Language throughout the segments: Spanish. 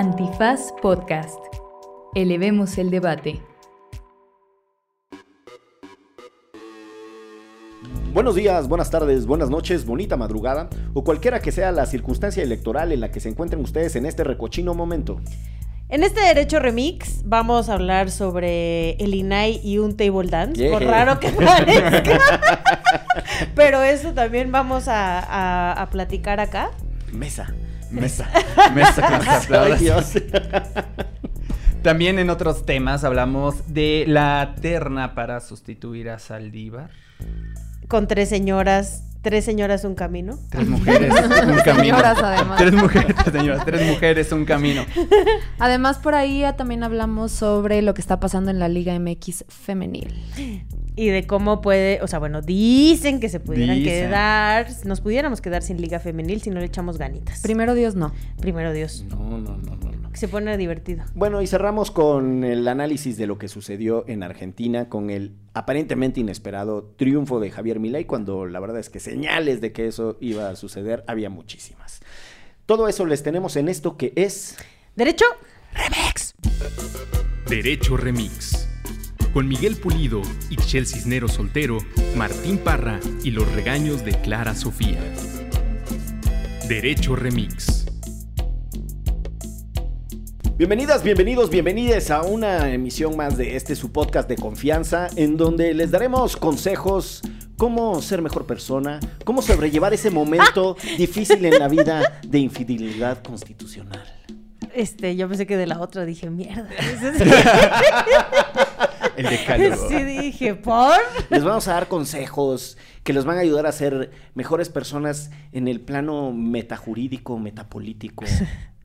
Antifaz Podcast. Elevemos el debate. Buenos días, buenas tardes, buenas noches, bonita madrugada o cualquiera que sea la circunstancia electoral en la que se encuentren ustedes en este recochino momento. En este Derecho Remix vamos a hablar sobre el INAI y un table dance, Yeah. por raro que parezca. Pero eso también vamos a, a- a platicar acá. Mesa. Mesa. Mesa con aplausos. Dios. También en otros temas hablamos de la terna para sustituir a Saldívar. Con tres señoras, tres señoras un camino. Tres mujeres, un camino. Señoras, además. Tres mujeres, tres señoras, tres mujeres, un camino. Además, por ahí ya también hablamos sobre lo que está pasando en la Liga MX femenil. Y de cómo puede, o sea, bueno, dicen que se pudieran Dicen. quedar, nos pudiéramos quedar sin liga femenil si no le echamos ganitas. Primero Dios no. Primero Dios, No, no, no, no, no. se pone divertido. Bueno, y cerramos con el análisis de lo que sucedió en Argentina con el aparentemente inesperado triunfo de Javier Milei, cuando la verdad es que señales de que eso iba a suceder había muchísimas. Todo eso les tenemos en esto que es ¿Derecho? Derecho Remix. Con Miguel Pulido, Ixchel Cisnero Soltero, Martín Parra y los regaños de Clara Sofía. Derecho Remix. Bienvenidas, bienvenidos, bienvenides a una emisión más de este su podcast de confianza en donde les daremos consejos cómo ser mejor persona, cómo sobrellevar ese momento difícil en la vida de infidelidad constitucional. Este, yo pensé que de la otra dije, mierda. El decálogo. Sí, dije, ¿por? Les vamos a dar consejos que los van a ayudar a ser mejores personas en el plano metajurídico, metapolítico,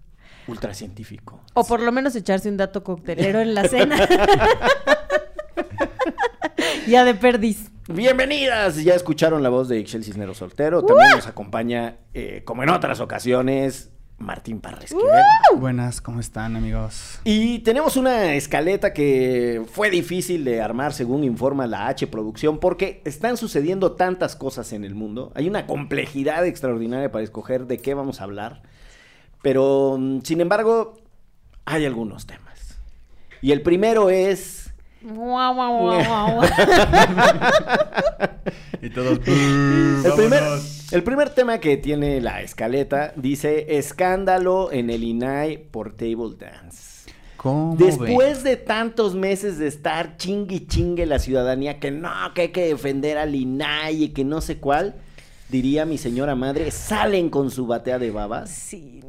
ultracientífico. O por lo menos echarse un dato coctelero en la cena. ya de perdiz. Bienvenidas, ya escucharon la voz de Ixchel Cisnero Soltero, también nos acompaña, eh, como en otras ocasiones, Martín Esquivel. Buenas, ¿cómo están, amigos? Y tenemos una escaleta que fue difícil de armar según informa la H Producción porque están sucediendo tantas cosas en el mundo. Hay una complejidad extraordinaria para escoger de qué vamos a hablar. Pero, mm, sin embargo, hay algunos temas. Y el primero es... Guau, guau, guau, guau. Y todos. El primer, el primer tema que tiene la escaleta dice escándalo en el INAI por table dance. ¿Cómo Después de tantos meses de estar chingue y chingue la ciudadanía, que no, que hay que defender al INAI y que no sé cuál, diría mi señora madre, salen con su batea de babas. Sí,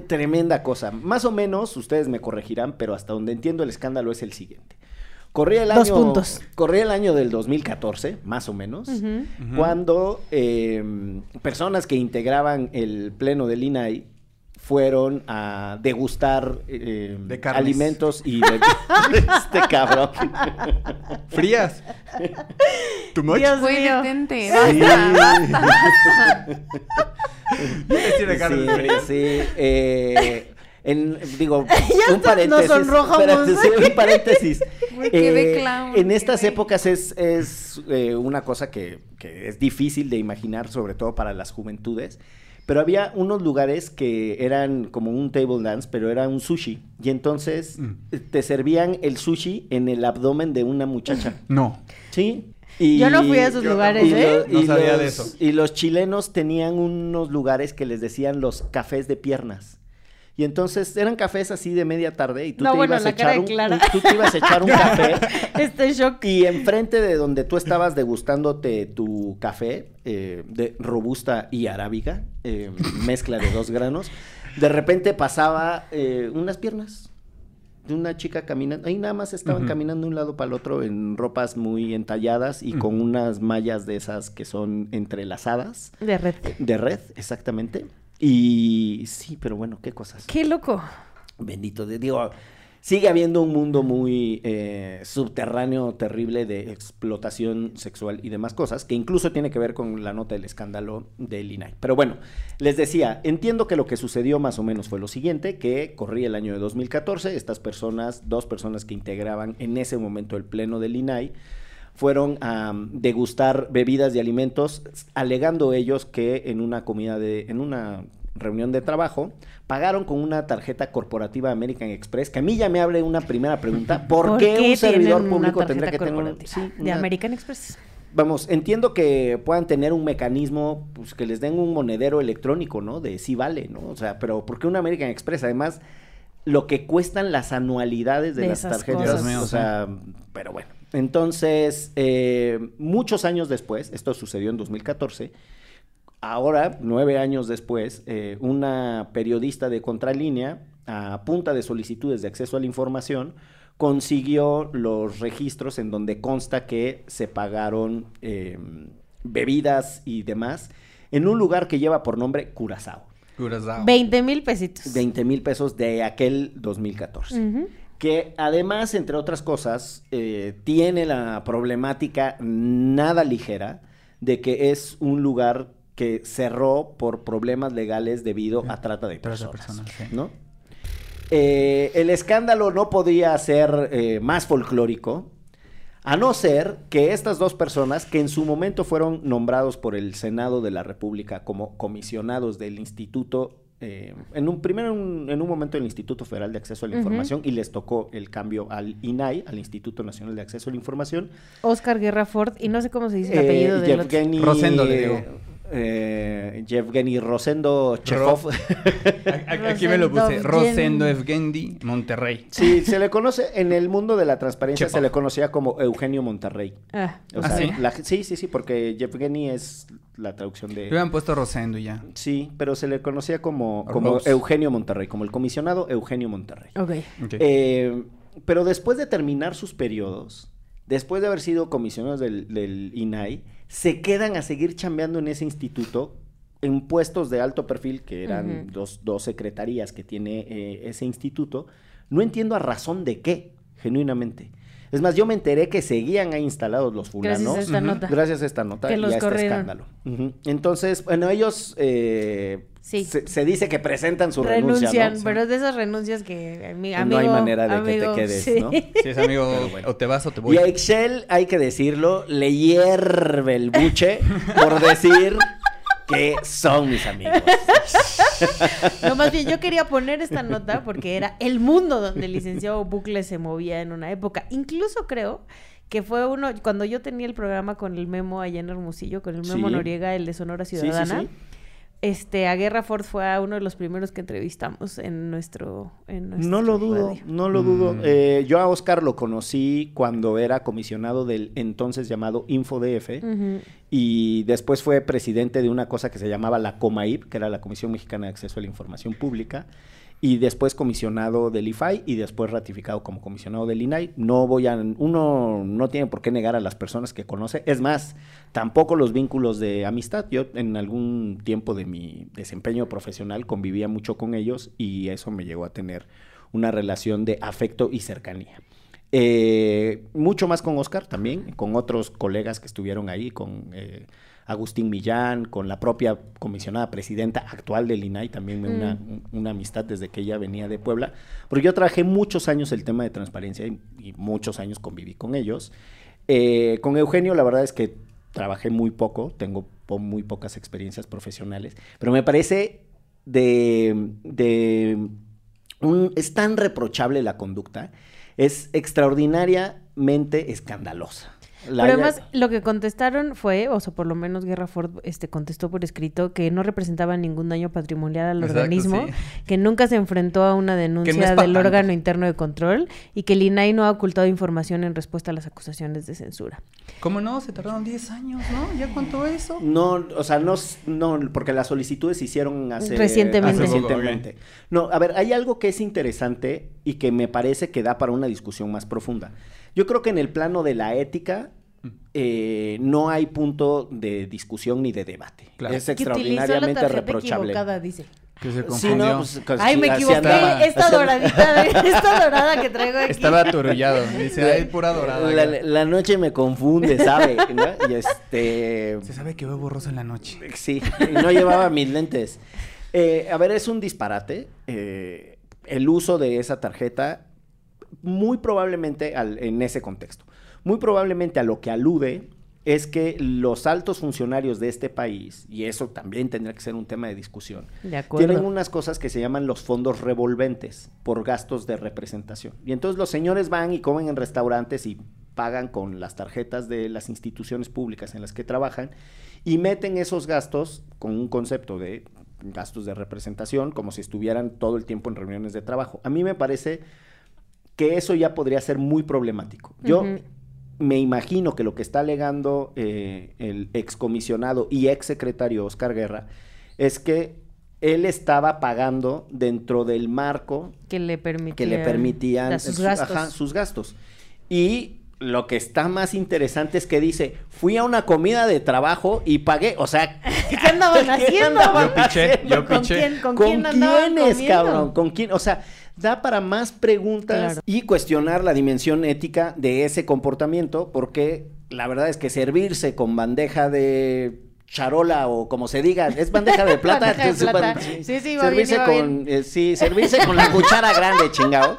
Tremenda cosa. Más o menos, ustedes me corregirán, pero hasta donde entiendo el escándalo es el siguiente. Corría el Dos año, puntos. corría el año del 2014, más o menos, cuando eh, personas que integraban el pleno del INAI fueron a degustar eh, De alimentos y de, este cabrón. ¿Frías? ¿Tu much? Dios Fue mío. Sí, fría. sí, eh, en- digo, un paréntesis. espérate, sí, un paréntesis. Eh, clown, en qué estas épocas es, es, eh, una cosa que, que es difícil de imaginar, sobre todo para las juventudes. Pero había unos lugares que eran como un table dance, pero era un sushi. Y entonces Mm. te servían el sushi en el abdomen de una muchacha. No. ¿Sí? Y, Yo no fui a esos lugares, y ¿eh? lo- No y sabía de los- eso. Y los chilenos tenían unos lugares que les decían los cafés de piernas. Y entonces eran cafés así de media tarde y tú No, te bueno, ibas a echar un- tú te ibas a echar un café Este shock. y enfrente de donde tú estabas degustándote tu café eh, de robusta y arábiga, eh, mezcla de dos granos, de repente pasaba eh, unas piernas de una chica caminando, ahí nada más estaban caminando de un lado para el otro en ropas muy entalladas y con unas mallas de esas que son entrelazadas, De red. de red, exactamente. Y sí, pero bueno, qué cosas. Qué loco. Bendito de Dios. Sigue habiendo un mundo muy eh, subterráneo, terrible de explotación sexual y demás cosas, que incluso tiene que ver con la nota del escándalo del INAI. Pero bueno, les decía, entiendo que lo que sucedió más o menos fue lo siguiente, que corría el año de 2014, estas personas, dos personas que integraban en ese momento el pleno del INAI, fueron a degustar bebidas y alimentos, alegando ellos que en una comida de, en una reunión de trabajo, pagaron con una tarjeta corporativa American Express, que a mí ya me abre una primera pregunta, ¿por, qué, un servidor público tendría que tener un- sí, de una- American Express? Vamos, entiendo que puedan tener un mecanismo, pues que les den un monedero electrónico, ¿no? De sí vale, ¿no? O sea, pero ¿por qué un American Express? Además, lo que cuestan las anualidades de, De las tarjetas. cosas. Dios mío, o sea, pero bueno. Entonces, eh, muchos años después, esto sucedió en 2014, ahora, nueve años después, eh, una periodista de Contralínea, a punta de solicitudes de acceso a la información, consiguió los registros en donde consta que se pagaron eh, bebidas y demás en un lugar que lleva por nombre Curazao. Curazao. 20 mil pesitos. 20 mil pesos de aquel 2014 Ujú. que además, entre otras cosas, eh, tiene la problemática nada ligera de que es un lugar que cerró por problemas legales debido a trata de personas, personas, sí. ¿no? Eh, el escándalo no podía ser eh, más folclórico, a no ser que estas dos personas, que en su momento fueron nombrados por el Senado de la República como comisionados del Instituto, eh, en un primero en un, en un momento el Instituto Federal de Acceso a la. Información y les tocó el cambio al INAI, al Instituto Nacional de Acceso a la Información. Oscar Guerra Ford, y no sé cómo se dice el Eh, apellido de Rosendo, le digo. Eh, Yevgeny Rosendo Chekhov. Aquí me lo puse. Rosendo Evgendi, Monterrey. Sí, se le conoce, en el mundo de la transparencia Chekhov. se le conocía como Eugenio Monterrey. Ah, O ¿Ah, sea, sí? la- sí, sí, sí, porque Yevgeny es la traducción Le de... hubieran puesto Rosendo ya. Sí, pero se le conocía como, como. Eugenio Monterrey, como el comisionado Eugenio Monterrey. ok. Ok. Eh, pero después de terminar sus periodos, después de haber sido comisionados del, del INAI, se quedan a seguir chambeando en ese instituto en puestos de alto perfil, que eran dos, dos secretarías que tiene eh, ese instituto. No entiendo a razón de qué, genuinamente. Es más, yo me enteré que seguían ahí instalados los fulanos. Gracias a esta nota. Gracias a esta nota Que y los a este escándalo. Entonces, bueno, ellos eh, Sí. se, se dice que presentan su renuncia, ¿no? pero es de esas renuncias que ami- Que amigo, no hay manera de amigo, que te quedes, sí. ¿no? Si es amigo, bueno. o te vas o te voy. Y a Excel, hay que decirlo, le hierve el buche por decir que son mis amigos. No, más bien yo quería poner esta nota porque era el mundo donde el licenciado Bucle se movía en una época. Incluso creo que fue uno, cuando yo tenía el programa con el Memo allá en Hermosillo, con el Memo Sí. Noriega, el de Sonora Sí, sí, Ciudadana. sí. Este, a Guerra Ford fue a uno de los primeros que entrevistamos en nuestro, en nuestro No lo dudo, radio. no lo dudo. Mm. Eh, yo a Oscar lo conocí cuando era comisionado del entonces llamado InfoDF y después fue presidente de una cosa que se llamaba la COMAIP, que era la Comisión Mexicana de Acceso a la Información Pública, y después comisionado del IFAI y después ratificado como comisionado del INAI. No voy a, uno no tiene por qué negar a las personas que conoce. Es más, tampoco los vínculos de amistad. Yo en algún tiempo de mi desempeño profesional convivía mucho con ellos y eso me llegó a tener una relación de afecto y cercanía. Eh, mucho más con Oscar también, con otros colegas que estuvieron ahí, con eh, Agustín Millán, con la propia comisionada presidenta actual del INAI, también me una, una amistad desde que ella venía de Puebla, porque yo trabajé muchos años el tema de transparencia y, y muchos años conviví con ellos. Eh, con Eugenio la verdad es que trabajé muy poco, tengo po- muy pocas experiencias profesionales, pero me parece de, de un- es tan reprochable la conducta, es extraordinariamente escandalosa. La- Pero además lo que contestaron fue, o sea, por lo menos Guerra Ford este, contestó por escrito que no representaba ningún daño patrimonial al Exacto, organismo, sí. que nunca se enfrentó a una denuncia del órgano interno de control y que el INAI no ha ocultado información en respuesta a las acusaciones de censura. ¿Cómo no? Se tardaron 10 años, ¿no? ¿Ya cuánto eso? No, o sea, no, no, porque las solicitudes se hicieron hace Recientemente. hace Hace poco, recientemente. No, a ver, hay algo que es interesante y que me parece que da para una discusión más profunda. Yo creo que en el plano de la ética eh, no hay punto de discusión ni de debate. Claro. Es Que utilizó la extraordinariamente reprochable. dice. Que se Sí, confundió. no, pues, cos- Ay, me equivoqué. andaba. esta doradita, esta dorada que traigo aquí. Estaba aturullado. Dice, ay, pura dorada. La, ya". la noche me confunde, ¿sabe? ¿No? Y este... Se sabe que veo borroso en la noche. Sí, y no llevaba mis lentes. Eh, a ver, es un disparate. eh, el uso de esa tarjeta, muy probablemente al- en ese contexto, muy probablemente a lo que alude es que los altos funcionarios de este país, y eso también tendría que ser un tema de discusión, De tienen unas cosas que se llaman los fondos revolventes por gastos de representación. Y entonces los señores van y comen en restaurantes y pagan con las tarjetas de las instituciones públicas en las que trabajan y meten esos gastos con un concepto de gastos de representación como si estuvieran todo el tiempo en reuniones de trabajo. A mí me parece que eso ya podría ser muy problemático. Yo me imagino que lo que está alegando eh, el excomisionado y exsecretario Oscar Guerra es que él estaba pagando dentro del marco Que le permitían. que le permitían dar sus su- gastos. ajá, sus gastos. Y lo que está más interesante es que dice, fui a una comida de trabajo y pagué, o sea, ¿Qué andaban haciendo? Yo piché, yo ¿Con quién, con ¿Con, quién andaban quiénes, comiendo? cabrón? ¿Con quién? O sea, da para más preguntas Claro. y cuestionar la dimensión ética de ese comportamiento, porque la verdad es que servirse con bandeja de charola o como se diga, es bandeja de plata. Bandeja de es ban- plata. Sí, sí, bien, servirse con, eh, sí, servirse con la cuchara grande, chingado.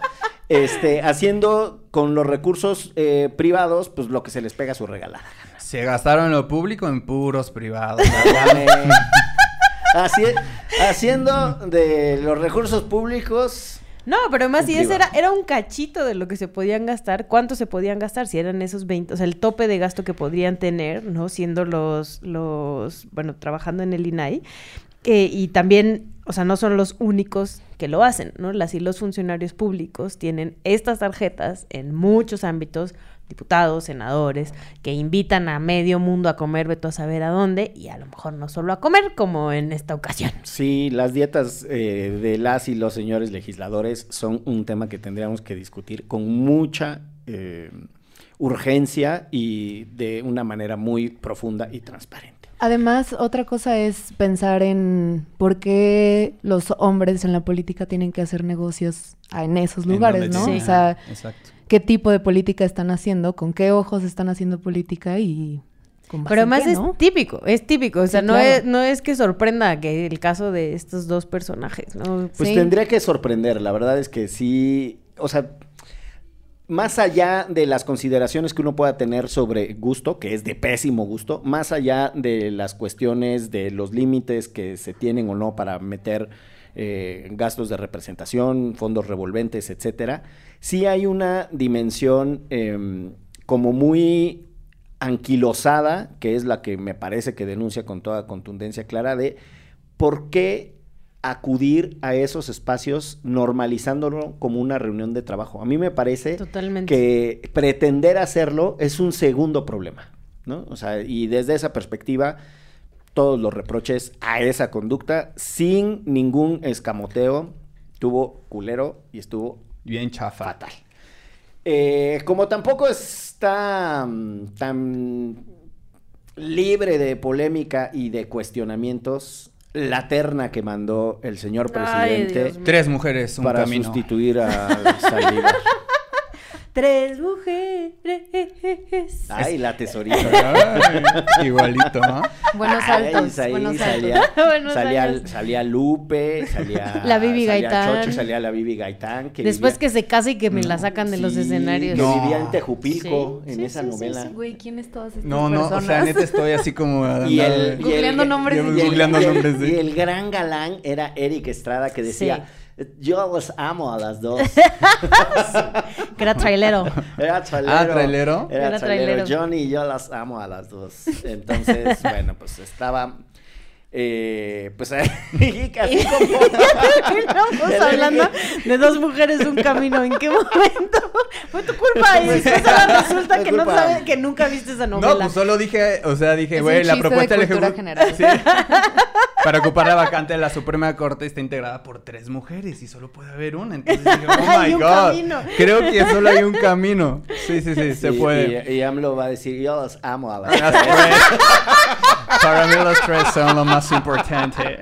Este, haciendo con los recursos eh, privados, pues lo que se les pega a su regalada. Se gastaron lo público en puros privados. Haci- haciendo de los recursos públicos. No, pero además si ese era, era un cachito de lo que se podían gastar, ¿cuánto se podían gastar? Si eran esos 20, o sea, el tope de gasto que podrían tener, ¿no? Siendo los, los bueno, trabajando en el INAI. Eh, y también, o sea, no son los únicos que lo hacen, ¿no? Las y los funcionarios públicos tienen estas tarjetas en muchos ámbitos, diputados, senadores, que invitan a medio mundo a comer, veto a saber a dónde, y a lo mejor no solo a comer, como en esta ocasión. Sí, las dietas eh, de las y los señores legisladores son un tema que tendríamos que discutir con mucha eh, urgencia y de una manera muy profunda y transparente. Además, otra cosa es pensar en por qué los hombres en la política tienen que hacer negocios en esos lugares, ¿no? sí. O sea, Exacto. Qué tipo de política están haciendo, con qué ojos están haciendo política y con Pero además qué, es ¿no? típico, es típico. O sea, Sí, no, claro. es, no es que sorprenda que el caso de estos dos personajes, ¿no? Pues Sí. tendría que sorprender, la verdad es que sí, o sea, más allá de las consideraciones que uno pueda tener sobre gusto, que es de pésimo gusto, más allá de las cuestiones de los límites que se tienen o no para meter eh, gastos de representación, fondos revolventes, etcétera, sí hay una dimensión em, como muy anquilosada, que es la que me parece que denuncia con toda contundencia clara, de por qué acudir a esos espacios normalizándolo como una reunión de trabajo. A mí me parece Totalmente. que pretender hacerlo es un segundo problema, ¿no? O sea, y desde esa perspectiva, todos los reproches a esa conducta, sin ningún escamoteo, estuvo culero y estuvo Bien chafa. fatal. Eh, como tampoco está mm, tan libre de polémica y de cuestionamientos, la terna que mandó el señor presidente. Tres mujeres, un para camino. sustituir a Saldívar. Tres mujeres. Ay, la tesorita. Ay, igualito, ¿no? Buenos Ay, saltos, ahí buenos saltos. salía, Buenos salía, años. salía Lupe, salía La Bibi salía Gaitán. Chocho, salía la Bibi Gaitán. Que Después vivía- que se casa y que me la sacan de los escenarios. Que No. vivía en Tejupilco, Sí, en sí, esa novela. sí, Güey, ¿quiénes todas estas No, no, o sea, neta estoy así como... Y el, Googleando nombres y el- nombres y el gran galán era Eric Estrada que decía, yo los amo a las dos. Que era trailero. Era trailero. Ah, ¿trailero? Era, Era trailero. trailero. Johnny y yo las amo a las dos. Entonces, bueno, pues estaba... Eh, pues ahí, casi como... Terminamos hablando de dos mujeres, un camino. ¿En qué momento? Fue tu culpa. Y después ahora resulta que no sabes, que nunca viste esa novela. No, pues solo dije, o sea, dije, güey, la de propuesta del cultura general. Sí. Para ocupar la vacante de la Suprema Corte está integrada por tres mujeres y solo puede haber una. Entonces dije, oh Hay my un god. camino. Creo que solo hay un camino. Sí, sí, sí, se puede. Y, y AMLO va a decir, yo los amo a las tres. Para mí los tres son lo más importante.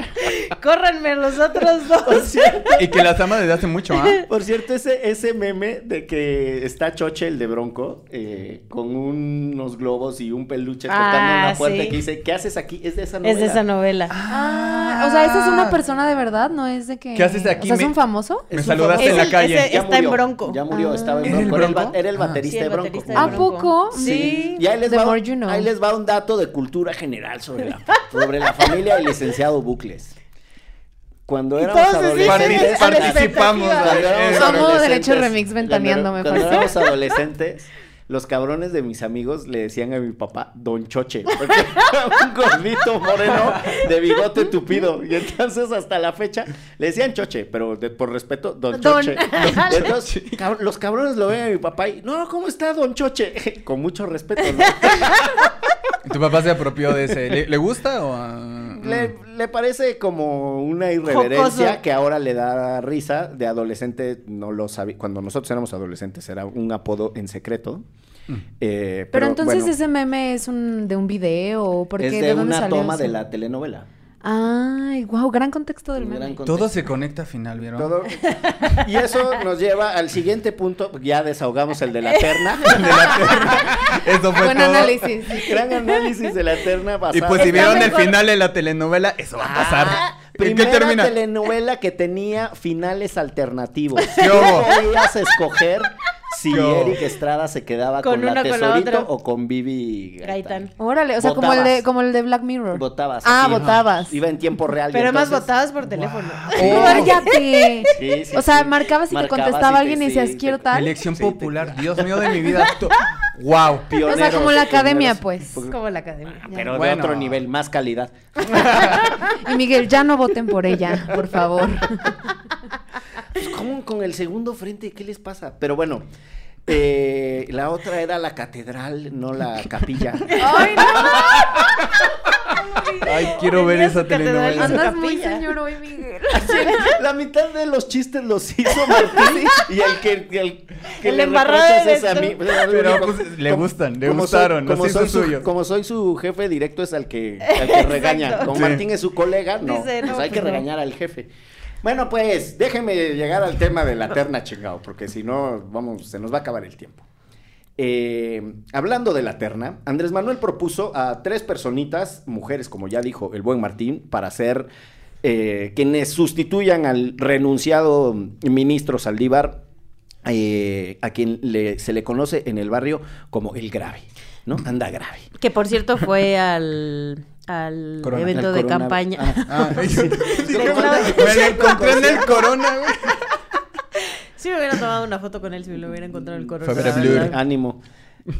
Córranme los otros dos. cierto, Y que las ama desde hace mucho, ¿ah? por cierto, ese, ese meme de que está Choche, el de Bronco, eh, con unos globos y un peluche tocando Ah, una puerta sí. que dice, ¿qué haces aquí? Es de esa novela. Es de esa novela. Ah, o sea, esa es una persona de verdad, no es de que. ¿Qué haces aquí? O sea, es un famoso. Me saludaste en la calle. ese- está en Bronco. Ya murió, Ah. estaba en ¿Era el Bronco. Era el, ba- Bronco? era el Ah. baterista Sí, el de Bronco. ¿A poco? Sí. Y ahí les, va, more you know. ahí les va un dato de cultura general sobre la, sobre la familia del licenciado Bucles. Cuando Y éramos adolescentes, a la Participamos. adolescentes- Derecho Remix ventaneando, me cuando éramos adolescentes, los cabrones de mis amigos le decían a mi papá Don Choche, porque era un gordito moreno de bigote tupido. Y entonces hasta la fecha le decían Choche, pero de- por respeto, Don Don. Choche. Entonces, cab- los cabrones lo ven a mi papá y, no, ¿cómo está Don Choche? Con mucho respeto, ¿no? ¿Tu papá se apropió de ese? ¿Le, le gusta o...? ah, Le, mm? Le parece como una irreverencia Jocoso. que ahora le da risa. De adolescente no lo sabía. Cuando nosotros éramos adolescentes era un apodo en secreto. Mm. Eh, Pero, entonces bueno, ese meme es un de un video porque es de, de, dónde una salió toma eso? de la telenovela. Ay, wow, gran contexto del meme. contexto. Todo se conecta al final, ¿vieron? Todo- Y eso nos lleva al siguiente punto. Ya desahogamos el de la terna. De la terna. Eso fue Buen todo. análisis. Gran análisis de la terna Y basada pues si vieron el mejor. final de la telenovela, eso va a pasar. Ah, ¿En qué Primera termina? telenovela que tenía finales alternativos. ¿Qué hubo? podías escoger si. Eric Estrada se quedaba Con con, la una, con la Tesorito o con Vivi Gaitán. Gaitán. Órale, o sea, como el de como el de Black Mirror. Votabas. Ah, así. votabas. Iba en tiempo real. Pero además entonces- votabas por teléfono. Oh, cállate. Sí, sí, o sea, sí. marcabas y te contestaba y te- alguien y decías, quiero te- tal. Elección Sí, te- popular, Dios mío de mi vida. Wow. O sea, Pioneros, como la academia, pioneros. pues. Como la academia. Pero Bueno. de otro nivel, más calidad. Y Miguel, ya no voten por ella, por favor. Pues, ¿Cómo con el segundo frente? ¿Qué les pasa? Pero bueno, eh, la otra era la catedral, no la capilla. Ay, no. Ay, quiero ver esa telenovela. Andas muy capilla. señor hoy, Miguel. La mitad de los chistes los hizo Martín y el que, el, que El le embarrado reprochas es a mí. Pero, pues, le gustan, le como gustaron, soy, como, soy su, como soy su jefe directo es al que, al que regaña. Como Sí. Martín es su colega, no. Dice, no, pues hay que pues no. regañar al jefe. Bueno, pues déjenme llegar al tema de la terna chingado, porque si no, vamos, se nos va a acabar el tiempo. Eh, hablando de la terna, Andrés Manuel propuso a tres personitas, mujeres, como ya dijo el buen Martín, para ser eh, quienes sustituyan al renunciado ministro Saldívar, eh, a quien le- se le conoce en el barrio como el grave, ¿no? Anda grave. Que por cierto fue al, al Corona. evento Al de corona- campaña. Ah, Ah, sí. Me lo encontré en el corona, güey. Sí me hubiera tomado una foto con él si me lo hubiera encontrado en el corona. Blur. Ánimo.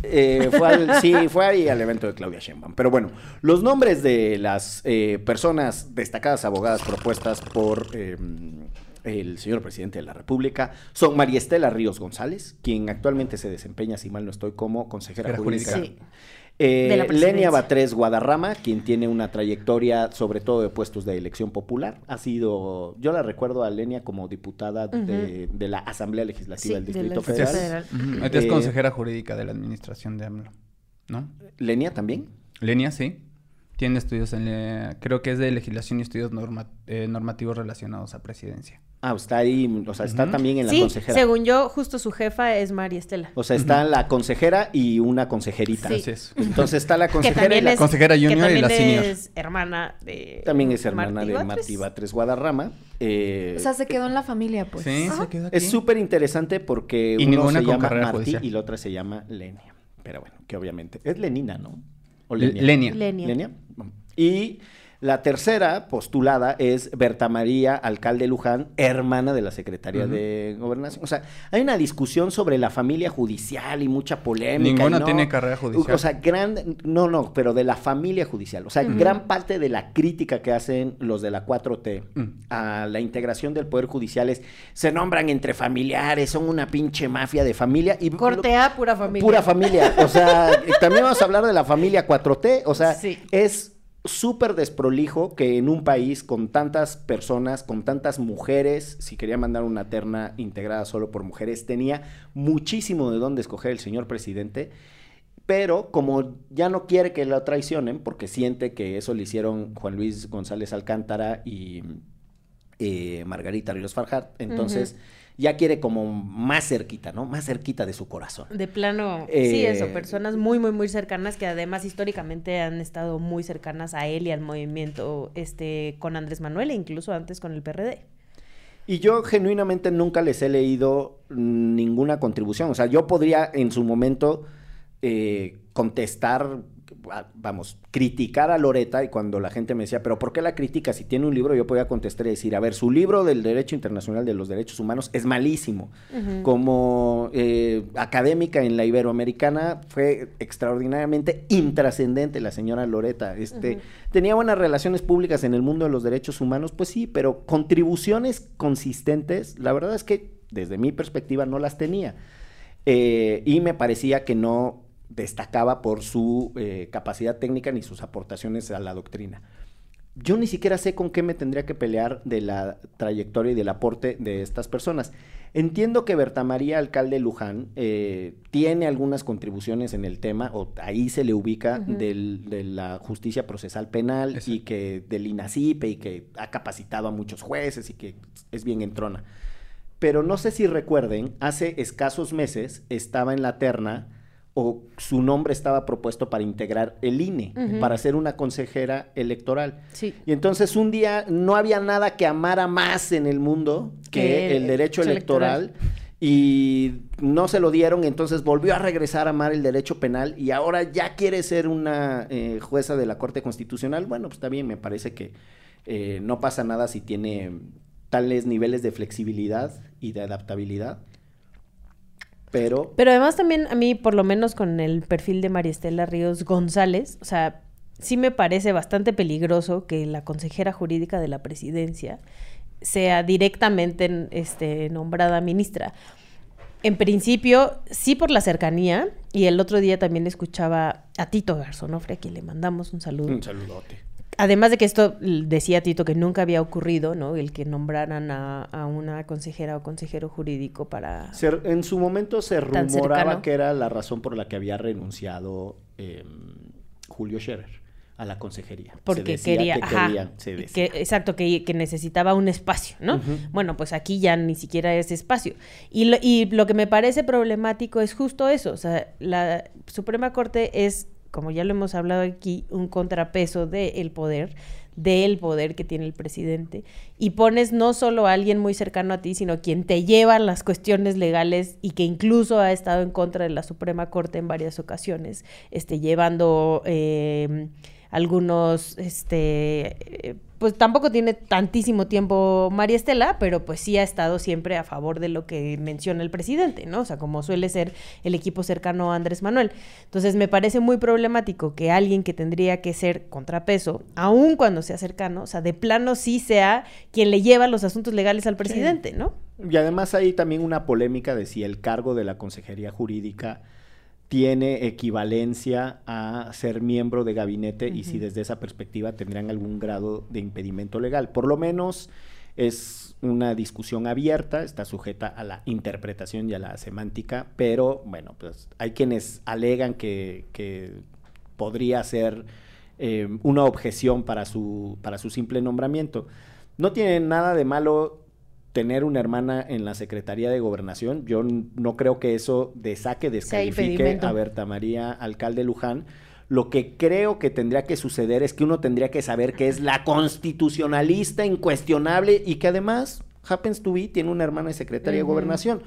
Eh, fue al- sí, fue ahí al evento de Claudia Sheinbaum. Pero bueno, los nombres de las eh, personas destacadas abogadas propuestas por eh, el señor presidente de la República son María Estela Ríos González, quien actualmente se desempeña, si mal no estoy, como consejera jurídica. jurídica. Sí. Eh. Lenia Batres Guadarrama, quien tiene una trayectoria sobre todo de puestos de elección popular. Ha sido, yo la recuerdo a Lenia como diputada de, de la Asamblea Legislativa Sí, del Distrito Federal. Federal. Ujú. Esta es Eh, consejera jurídica de la administración de AMLO. ¿No? Lenia también. Lenia, sí. Tiene estudios en... le- Creo que es de legislación y estudios norma- eh, normativos relacionados a presidencia. Ah, está ahí, o sea, está también en la Sí, consejera. según yo, justo su jefa es María Estela. O sea, está la consejera y una consejerita. Sí. Así es. Entonces está la Que consejera y la es, consejera que junior y también la senior. es hermana de también es hermana Martí de Batres. Martí Batres Guadarrama. Eh, O sea, se quedó en la familia, pues. Sí, Ajá. se quedó aquí. es súper interesante porque Y uno se llama Martí judicial. y la otra se llama Lenia. Pero bueno, que obviamente es Lenina, ¿no? O L- Lenia. Lenia. Lenia. Y la tercera postulada es Berta María Alcalde Luján, hermana de la Secretaría Ujú. de Gobernación. O sea, hay una discusión sobre la familia judicial y mucha polémica. Ninguna no- tiene carrera judicial. O sea, gran, no, no, pero de la familia judicial. O sea, gran parte de la crítica que hacen los de la 4T Mm. a la integración del Poder Judicial es, se nombran entre familiares, son una pinche mafia de familia. Y Corte A, pura familia. Pura familia. O sea, también vamos a hablar de la familia 4T. O sea, Sí. es súper desprolijo que en un país con tantas personas, con tantas mujeres, si quería mandar una terna integrada solo por mujeres, tenía muchísimo de dónde escoger el señor presidente. Pero como ya no quiere que lo traicionen, porque siente que eso le hicieron Juan Luis González Alcántara y, eh, Margarita Ríos Farjat. Entonces, ya quiere como más cerquita, ¿no? Más cerquita de su corazón. De plano, sí, Eh, eso, personas muy, muy, muy cercanas que además históricamente han estado muy cercanas a él y al movimiento este con Andrés Manuel e incluso antes con el PRD. Y yo genuinamente nunca les he leído ninguna contribución. O sea, yo podría en su momento eh, contestar, vamos, criticar a Loreta y cuando la gente me decía, pero ¿por qué la critica? Si tiene un libro, yo podía contestar y decir, a ver, su libro del Derecho Internacional de los Derechos Humanos es malísimo. Como eh, académica en la Iberoamericana fue extraordinariamente intrascendente la señora Loreta. Este, Tenía buenas relaciones públicas en el mundo de los derechos humanos, pues sí, pero contribuciones consistentes, la verdad es que desde mi perspectiva no las tenía. Eh, y me parecía que no destacaba por su eh, capacidad técnica ni sus aportaciones a la doctrina. Yo ni siquiera sé con qué me tendría que pelear de la trayectoria y del aporte de estas personas. Entiendo que Berta María, alcalde de Luján, eh, tiene algunas contribuciones en el tema, o ahí se le ubica del- de la justicia procesal penal y que del INACIPE y que ha capacitado a muchos jueces y que es bien entrona. Pero no sé si recuerden, hace escasos meses estaba en la terna o su nombre estaba propuesto para integrar el INE, para ser una consejera electoral. Sí. Y entonces un día no había nada que amara más en el mundo que el derecho el electoral. Y no se lo dieron, entonces volvió a regresar a amar el derecho penal y ahora ya quiere ser una eh, jueza de la Corte Constitucional. Bueno, pues está bien, me parece que eh, no pasa nada si tiene tales niveles de flexibilidad y de adaptabilidad. Pero Pero además también a mí, por lo menos con el perfil de María Estela Ríos González, o sea, sí me parece bastante peligroso que la consejera jurídica de la presidencia sea directamente este, nombrada ministra. En principio, sí por la cercanía, y el otro día también escuchaba a Tito Garzonofre, a quien le mandamos un saludo. un saludote. Además de que esto decía Tito que nunca había ocurrido, ¿no? El que nombraran a, a una consejera o consejero jurídico para... Se- en su momento se rumoraba cercano. que era la razón por la que había renunciado eh, Julio Scherer a la consejería. Se Porque decía quería, que ajá, querían, se decía. que, exacto, que, que necesitaba un espacio, ¿no? Bueno, pues aquí ya ni siquiera es espacio. Y lo, y lo que me parece problemático es justo eso, o sea, la Suprema Corte es, como ya lo hemos hablado aquí, un contrapeso del poder, del poder que tiene el presidente, y pones no solo a alguien muy cercano a ti, sino quien te lleva las cuestiones legales y que incluso ha estado en contra de la Suprema Corte en varias ocasiones, este, llevando... eh, algunos, este, pues tampoco tiene tantísimo tiempo María Estela, pero pues sí ha estado siempre a favor de lo que menciona el presidente, ¿no? O sea, como suele ser el equipo cercano a Andrés Manuel. Entonces me parece muy problemático que alguien que tendría que ser contrapeso, aun cuando sea cercano, o sea, de plano sí sea quien le lleva los asuntos legales al presidente, ¿no? Y además hay también una polémica de si el cargo de la consejería jurídica tiene equivalencia a ser miembro de gabinete y si desde esa perspectiva tendrían algún grado de impedimento legal. Por lo menos es una discusión abierta, está sujeta a la interpretación y a la semántica, pero bueno, pues hay quienes alegan que, que podría ser eh, una objeción para su, para su simple nombramiento. No tiene nada de malo tener una hermana en la Secretaría de Gobernación. Yo no creo que eso desaque, descalifique a Berta María, alcalde Luján. Lo que creo que tendría que suceder es que uno tendría que saber que es la constitucionalista incuestionable y que además, happens to be, tiene una hermana de secretaria de gobernación.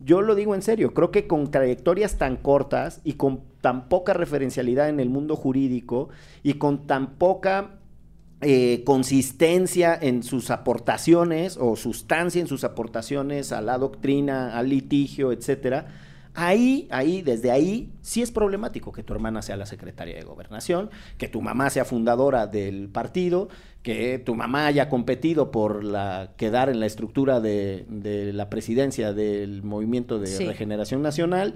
Yo lo digo en serio, creo que con trayectorias tan cortas y con tan poca referencialidad en el mundo jurídico y con tan poca eh, consistencia en sus aportaciones o sustancia en sus aportaciones a la doctrina, al litigio, etcétera. Ahí, ahí, desde ahí, sí es problemático que tu hermana sea la secretaria de gobernación, que tu mamá sea fundadora del partido, que tu mamá haya competido por la, quedar en la estructura de, de la presidencia del Movimiento de Sí. Regeneración Nacional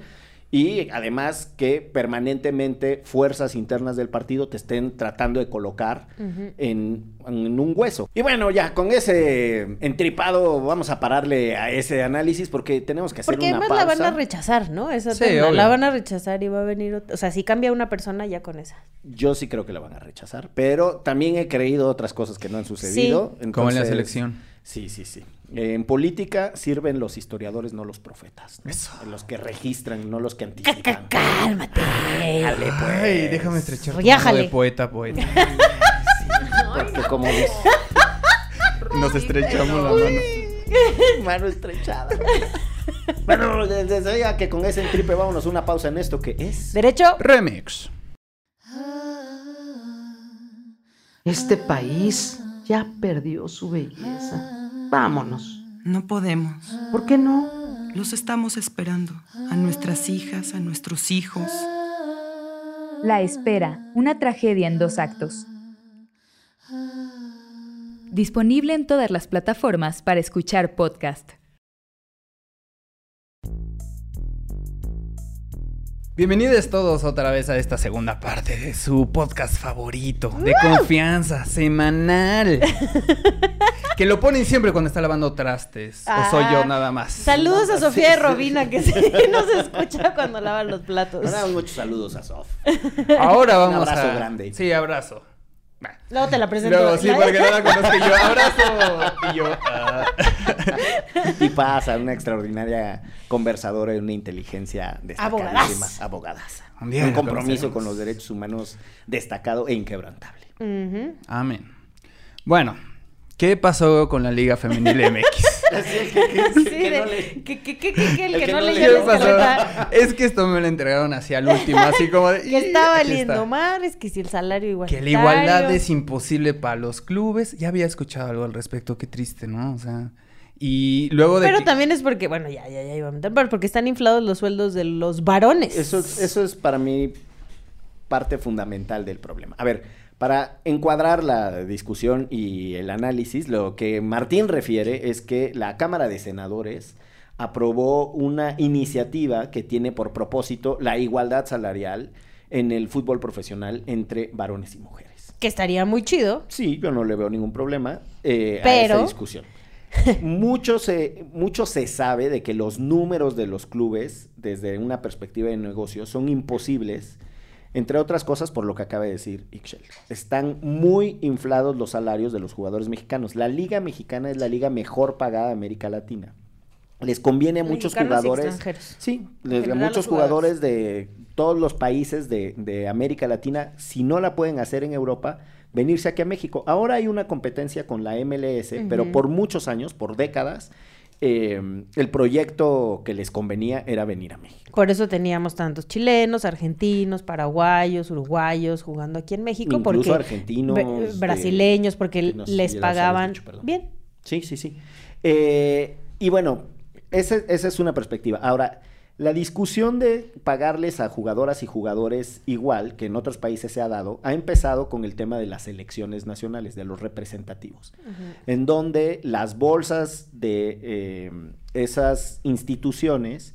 y además que permanentemente fuerzas internas del partido te estén tratando de colocar en, en un hueso. Y bueno, ya con ese entripado vamos a pararle a ese análisis porque tenemos que hacer Porque una además pausa. la van a rechazar, ¿no? Esa Sí, la van a rechazar y va a venir otra. O sea, si cambia una persona ya con esa. Yo sí creo que la van a rechazar, pero también he creído otras cosas que no han sucedido. Como en la entonces, selección. Sí, sí, sí. Eh, en política sirven los historiadores, no los profetas. ¿no? Eso. Los que registran, no los que anticipan. Cálmate. Dale, pues. Ay, déjame estrechar tu de poeta, poeta. Porque como dice, Nos estrechamos la mano. mano estrechada. bueno, les decía que con ese tripe vámonos a una pausa en esto que es. Derecho. Remix. Este país ya perdió su belleza. Vámonos. No podemos. ¿Por qué no? Los estamos esperando. A nuestras hijas, a nuestros hijos. La espera, una tragedia en dos actos. Disponible en todas las plataformas para escuchar podcast. Bienvenidos todos otra vez a esta segunda parte de su podcast favorito, de confianza, semanal. que lo ponen siempre cuando está lavando trastes. o soy yo nada más. Saludos a Sofía y Robina, que sí nos escucha cuando lavan los platos. Ahora muchos saludos a Sof. Ahora Un vamos abrazo a... grande. Sí, abrazo. Luego te la presento. Luego sí, porque no la conozco yo. Abrazo. Y yo. ah. Y pasa, una extraordinaria conversadora y una inteligencia destacadísima. Abogadaza. Un día Un compromiso con los derechos humanos destacado e inquebrantable. Ujú. Amén. Bueno, ¿qué pasó con la Liga Femenil MX? Es que esto me lo entregaron hacia el último, así como de, que está "Y aquí valiendo está". mal, es que si el salario igual. Que la igualdad es imposible para los clubes. Ya había escuchado algo al respecto, qué triste, ¿no? O sea, y luego de Pero que- también es porque, bueno, ya, ya, ya iba a meter, pero porque están inflados los sueldos de los varones. Eso, es- eso es para mí parte fundamental del problema. A ver, para encuadrar la discusión y el análisis, lo que Martín refiere es que la Cámara de Senadores aprobó una iniciativa que tiene por propósito la igualdad salarial en el fútbol profesional entre varones y mujeres. Que estaría muy chido. Sí, yo no le veo ningún problema eh, a esa discusión. Mucho, se, mucho se sabe de que los números de los clubes, desde una perspectiva de negocio, son imposibles, entre otras cosas por lo que acaba de decir Ixchel. Están muy inflados los salarios de los jugadores mexicanos. La Liga Mexicana es la liga mejor pagada de América Latina. Les conviene a muchos Mexicanos jugadores. Sí, les- a muchos jugadores de todos los países de, de América Latina, si no la pueden hacer en Europa, venirse aquí a México. Ahora hay una competencia con la MLS, pero por muchos años, por décadas, eh, el proyecto que les convenía era venir a México. Por eso teníamos tantos chilenos, argentinos, paraguayos, uruguayos jugando aquí en México. Incluso porque argentinos, de- brasileños, porque nos- les pagaban bien. Sí, sí, sí. Eh, y bueno, ese- esa es una perspectiva. Ahora, la discusión de pagarles a jugadoras y jugadores igual, que en otros países se ha dado, ha empezado con el tema de las elecciones nacionales, de los representativos, en donde las bolsas de eh, esas instituciones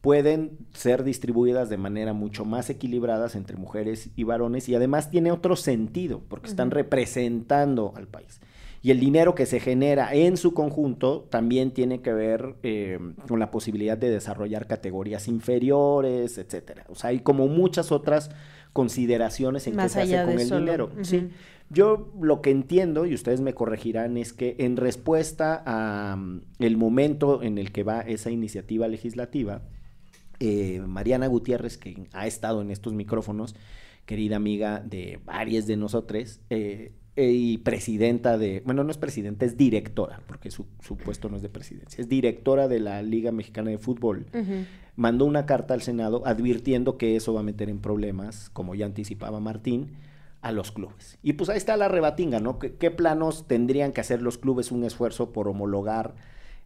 pueden ser distribuidas de manera mucho más equilibradas entre mujeres y varones y además tiene otro sentido porque están representando al país. Y el dinero que se genera en su conjunto también tiene que ver eh, con la posibilidad de desarrollar categorías inferiores, etcétera. O sea, hay como muchas otras consideraciones en Más qué se hace con el solo- dinero. Sí. Yo lo que entiendo, y ustedes me corregirán, es que en respuesta a mm, el momento en el que va esa iniciativa legislativa, eh, Mariana Gutiérrez, que ha estado en estos micrófonos, querida amiga de varias de nosotros, eh, y presidenta de, bueno, no es presidenta, es directora, porque su, su puesto no es de presidencia, es directora de la Liga Mexicana de Fútbol, Ujú. mandó una carta al Senado advirtiendo que eso va a meter en problemas, como ya anticipaba Martín, a los clubes. Y pues ahí está la rebatinga, ¿no? ¿Qué, qué planos tendrían que hacer los clubes un esfuerzo por homologar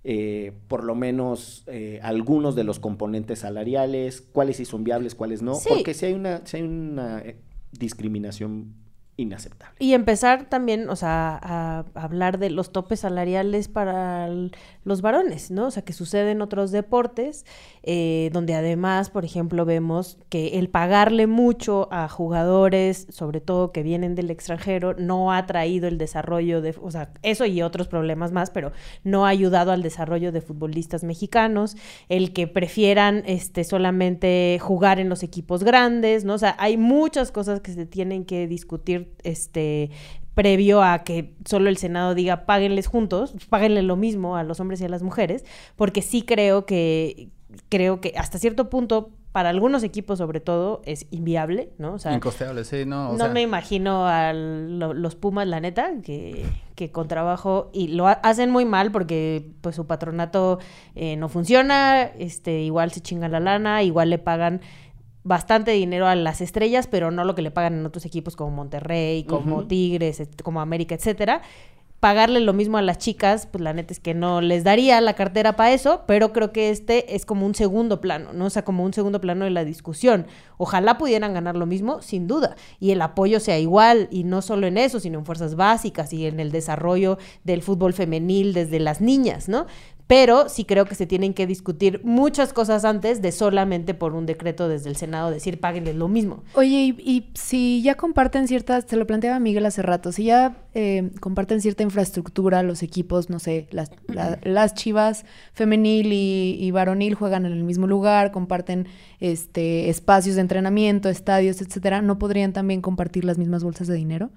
eh, por lo menos eh, algunos de los componentes salariales, cuáles sí son viables, cuáles no? Sí. Porque si hay una, sí hay una eh, discriminación inaceptable. Y empezar también, o sea, a hablar de los topes salariales para los varones, ¿no? O sea, que sucede en otros deportes, eh, donde además, por ejemplo, vemos que el pagarle mucho a jugadores, sobre todo que vienen del extranjero, no ha traído el desarrollo de, o sea, eso y otros problemas más, pero no ha ayudado al desarrollo de futbolistas mexicanos, el que prefieran este solamente jugar en los equipos grandes, ¿no? O sea, hay muchas cosas que se tienen que discutir este previo a que solo el Senado diga páguenles juntos, páguenle lo mismo a los hombres y a las mujeres, porque sí creo que creo que hasta cierto punto para algunos equipos sobre todo es inviable, ¿no? O sea, Incosteable, sí, no. o no sea, me imagino a lo- los Pumas, la neta, que, que con trabajo y lo ha- hacen muy mal porque pues su patronato eh, no funciona, este, igual se chingan la lana, igual le pagan bastante dinero a las estrellas, pero no lo que le pagan en otros equipos como Monterrey, como. Tigres, como América, etcétera. Pagarle lo mismo a las chicas, pues la neta es que no les daría la cartera para eso, pero creo que este es como un segundo plano, ¿no? O sea, como un segundo plano de la discusión. Ojalá pudieran ganar lo mismo, sin duda, y el apoyo sea igual, y no solo en eso, sino en fuerzas básicas y en el desarrollo del fútbol femenil desde las niñas, ¿no? Pero sí creo que se tienen que discutir muchas cosas antes de solamente por un decreto desde el Senado decir páguenles lo mismo. Oye, y, si ya comparten ciertas, se lo planteaba Miguel hace rato, si ya eh, comparten cierta infraestructura, los equipos, no sé, las, la- las chivas femenil y, y varonil juegan en el mismo lugar, comparten este espacios de entrenamiento, estadios, etcétera, ¿no podrían también compartir las mismas bolsas de dinero?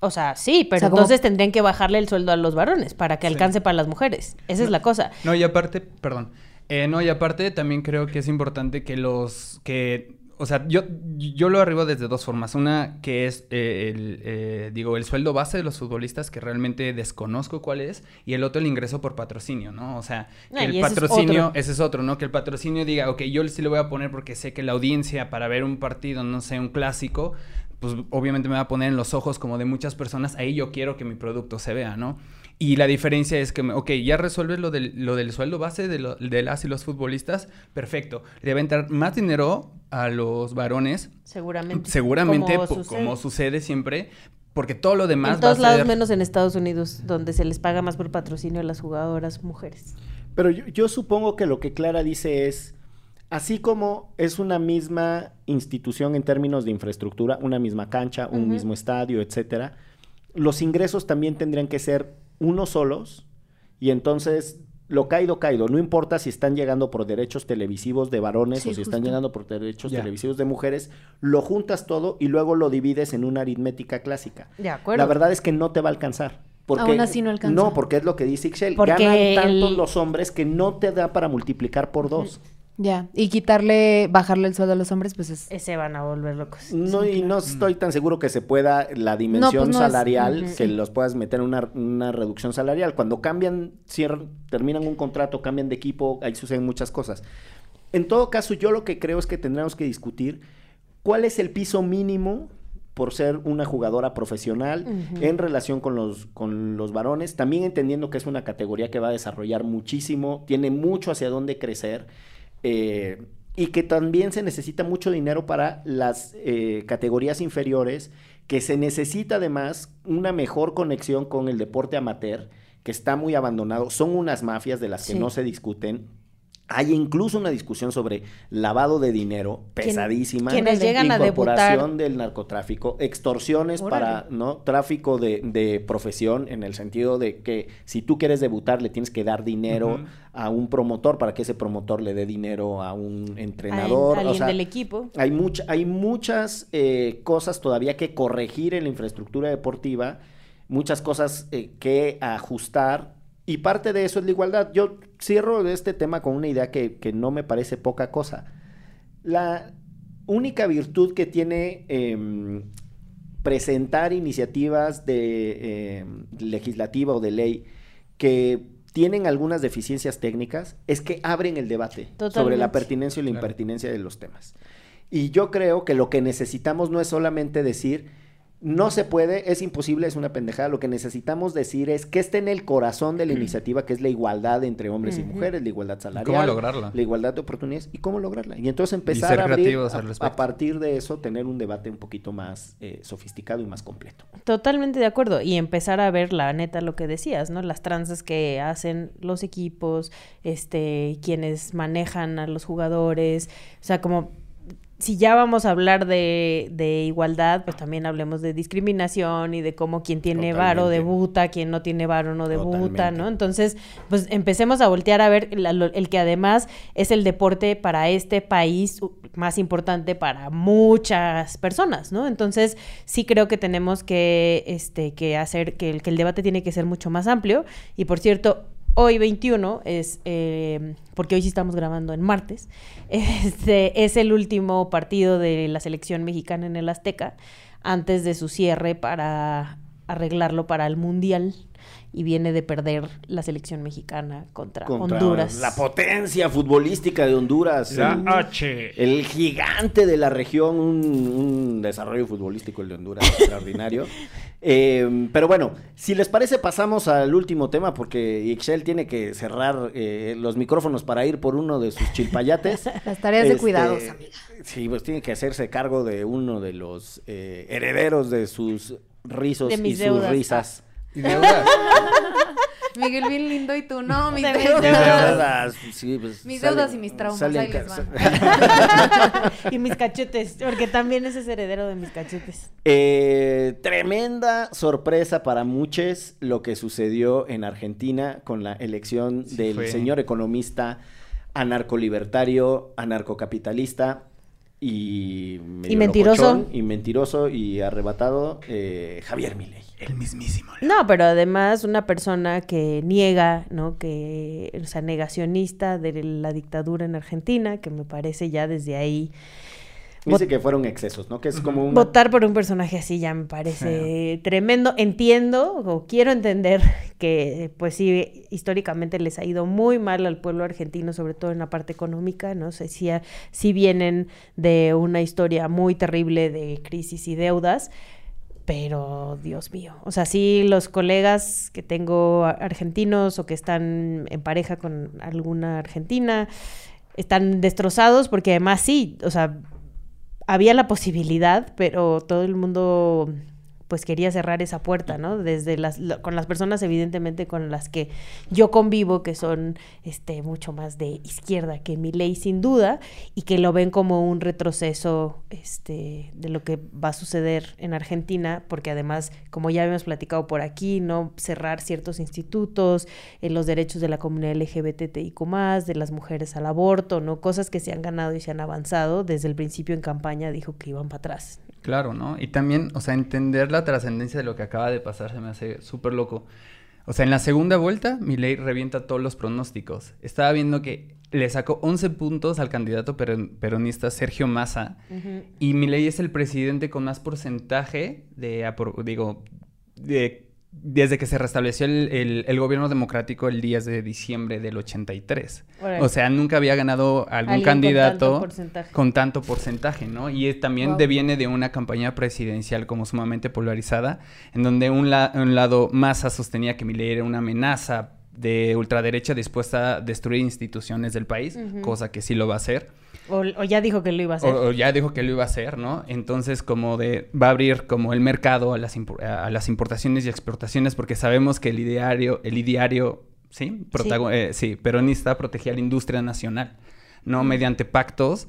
O sea, sí, pero O sea, como- entonces tendrían que bajarle el sueldo a los varones para que alcance para las mujeres. Esa es la cosa. No, y aparte, perdón. Eh, no, y aparte también creo que es importante que los que o sea, yo, yo lo arribo desde dos formas. Una que es eh, el, eh, digo, el sueldo base de los futbolistas, que realmente desconozco cuál es, y el otro el ingreso por patrocinio, ¿no? O sea, que Ah, y el es patrocinio, ese es otro, ¿no? Que el patrocinio diga, ok, yo sí le voy a poner porque sé que la audiencia para ver un partido, no sé, un clásico, pues obviamente me va a poner en los ojos como de muchas personas, ahí yo quiero que mi producto se vea, ¿no? Y la diferencia es que, ok, ya resuelves lo del, lo del sueldo base de, lo- de las y los futbolistas, perfecto. Le va a entrar más dinero a los varones, Seguramente. seguramente, Como po- sucede. como sucede siempre, porque todo lo demás en todos va a lados ser... menos en Estados Unidos, donde se les paga más por patrocinio a las jugadoras mujeres. Pero yo, yo supongo que lo que Clara dice es, así como es una misma institución en términos de infraestructura, una misma cancha, un mismo estadio, etcétera, los ingresos también tendrían que ser unos solos y entonces lo caído caído, no importa si están llegando por derechos televisivos de varones Sí, o si están llegando por derechos Ya. televisivos de mujeres, lo juntas todo y luego lo divides en una aritmética clásica. De acuerdo. La verdad es que no te va a alcanzar. Porque, Aún así no alcanza. No, porque es lo que dice Ixchel. Porque Ganan tantos el- los hombres que no te da para multiplicar por dos. Ya, y quitarle, bajarle el sueldo a los hombres, pues es... Ese van a volver locos. No, y no estoy tan seguro que se pueda la dimensión pues no es- salarial, que los puedas meter en una, una reducción salarial. Cuando cambian, cierran, terminan un contrato, cambian de equipo, ahí suceden muchas cosas. En todo caso, yo lo que creo es que tendremos que discutir cuál es el piso mínimo por ser una jugadora profesional Ujú. en relación con los, con los varones, también entendiendo que es una categoría que va a desarrollar muchísimo, tiene mucho hacia dónde crecer, eh, y que también se necesita mucho dinero para las eh, categorías inferiores, que se necesita además una mejor conexión con el deporte amateur, que está muy abandonado, son unas mafias de las que Sí. no se discuten. Hay incluso una discusión sobre lavado de dinero pesadísima. quienes llegan a incorporación debutar. del narcotráfico, extorsiones Órale. para, ¿no? Tráfico de, de profesión en el sentido de que si tú quieres debutar le tienes que dar dinero a un promotor para que ese promotor le dé dinero a un entrenador. A alguien sea, del equipo. hay, mucha, hay muchas eh, cosas todavía que corregir en la infraestructura deportiva, muchas cosas eh, que ajustar. Y parte de eso es la igualdad. Yo cierro este tema con una idea que, que no me parece poca cosa. La única virtud que tiene em, presentar iniciativas de em, legislativa o de ley que tienen algunas deficiencias técnicas es que abren el debate sobre la pertinencia y la Claro. impertinencia de los temas. Y yo creo que lo que necesitamos no es solamente decir no se puede, es imposible, es una pendejada. Lo que necesitamos decir es que esté en el corazón de la iniciativa, que es la igualdad entre hombres y mujeres, la igualdad salarial, ¿Cómo lograrla? la igualdad de oportunidades y cómo lograrla. Y entonces empezar ser a abrir, al a- partir de eso, tener un debate un poquito más eh, sofisticado y más completo. Totalmente de acuerdo. Y empezar a ver la neta lo que decías, ¿no? Las tranzas que hacen los equipos, este, quienes manejan a los jugadores. O sea, como si ya vamos a hablar de, de, igualdad, pues también hablemos de discriminación y de cómo quien tiene varo debuta, quien no tiene varo no debuta, ¿no? Entonces, pues empecemos a voltear a ver el que además es el deporte para este país más importante para muchas personas, ¿no? Entonces, sí creo que tenemos que, este, que hacer, que el, que el debate tiene que ser mucho más amplio. Y por cierto, hoy 21 es, eh, porque hoy sí estamos grabando en martes, este, es el último partido de la selección mexicana en el Azteca antes de su cierre para arreglarlo para el Mundial y viene de perder la selección mexicana contra, Honduras. La potencia futbolística de Honduras. La H. El gigante de la región, un, desarrollo futbolístico el de Honduras extraordinario. Eh, pero bueno, si les parece, pasamos al último tema porque Ixchel tiene que cerrar eh, los micrófonos para ir por uno de sus chilpayates. Las tareas de este, cuidados, amiga. Sí, pues tiene que hacerse cargo de uno de los eh, herederos de sus rizos y sus risas. ¿Y Miguel, bien lindo, y tú, no, mis deudas. Sí, pues, mis deudas y mis traumas, ahí les van. y mis cachetes, porque también ese es heredero de mis cachetes. Eh, tremenda sorpresa para muchos lo que sucedió en Argentina con la elección del señor economista anarcolibertario, anarcocapitalista y, y mentiroso y mentiroso y arrebatado eh, Javier Milei. El mismísimo. No, pero además una persona que niega, ¿no? Que, o sea, negacionista de la dictadura en Argentina, que me parece ya desde ahí Dice que fueron excesos, ¿no? Que es como un... Votar por un personaje así ya me parece tremendo. Entiendo o quiero entender que, pues sí, históricamente les ha ido muy mal al pueblo argentino, sobre todo en la parte económica, ¿no? sé si, si vienen de una historia muy terrible de crisis y deudas, pero Dios mío, o sea, sí los colegas que tengo argentinos o que están en pareja con alguna argentina están destrozados porque además sí, o sea, había la posibilidad, pero todo el mundo pues quería cerrar esa puerta, ¿no? Desde las, con las personas evidentemente con las que yo convivo, que son este, mucho más de izquierda que mi ley sin duda, y que lo ven como un retroceso este, de lo que va a suceder en Argentina, porque además, como ya habíamos platicado por aquí, ¿no? Cerrar ciertos institutos, en los derechos de la comunidad LGBTIQ de las mujeres al aborto, ¿no? Cosas que se han ganado y se han avanzado, desde el principio en campaña dijo que iban para atrás. Claro, ¿no? Y también, o sea, entender la trascendencia de lo que acaba de pasar se me hace súper loco. O sea, en la segunda vuelta, ley revienta todos los pronósticos. Estaba viendo que le sacó 11 puntos al candidato peronista Sergio Massa. Y mi ley es el presidente con más porcentaje de, digo, de desde que se restableció el, gobierno democrático el 10 de diciembre del 83. O sea, nunca había ganado algún candidato con tanto, porcentaje, ¿no? Y también deviene de una campaña presidencial como sumamente polarizada, en donde un, un lado Massa sostenía que Milei era una amenaza de ultraderecha dispuesta a destruir instituciones del país, cosa que sí lo va a hacer. O, ya dijo que lo iba a hacer. O, ya dijo que lo iba a hacer, ¿no? Entonces, como de, va a abrir como el mercado a las, a las importaciones y exportaciones, porque sabemos que el ideario, el ideario, ¿sí? Eh, sí. peronista protegía a la industria nacional, ¿no? Mediante pactos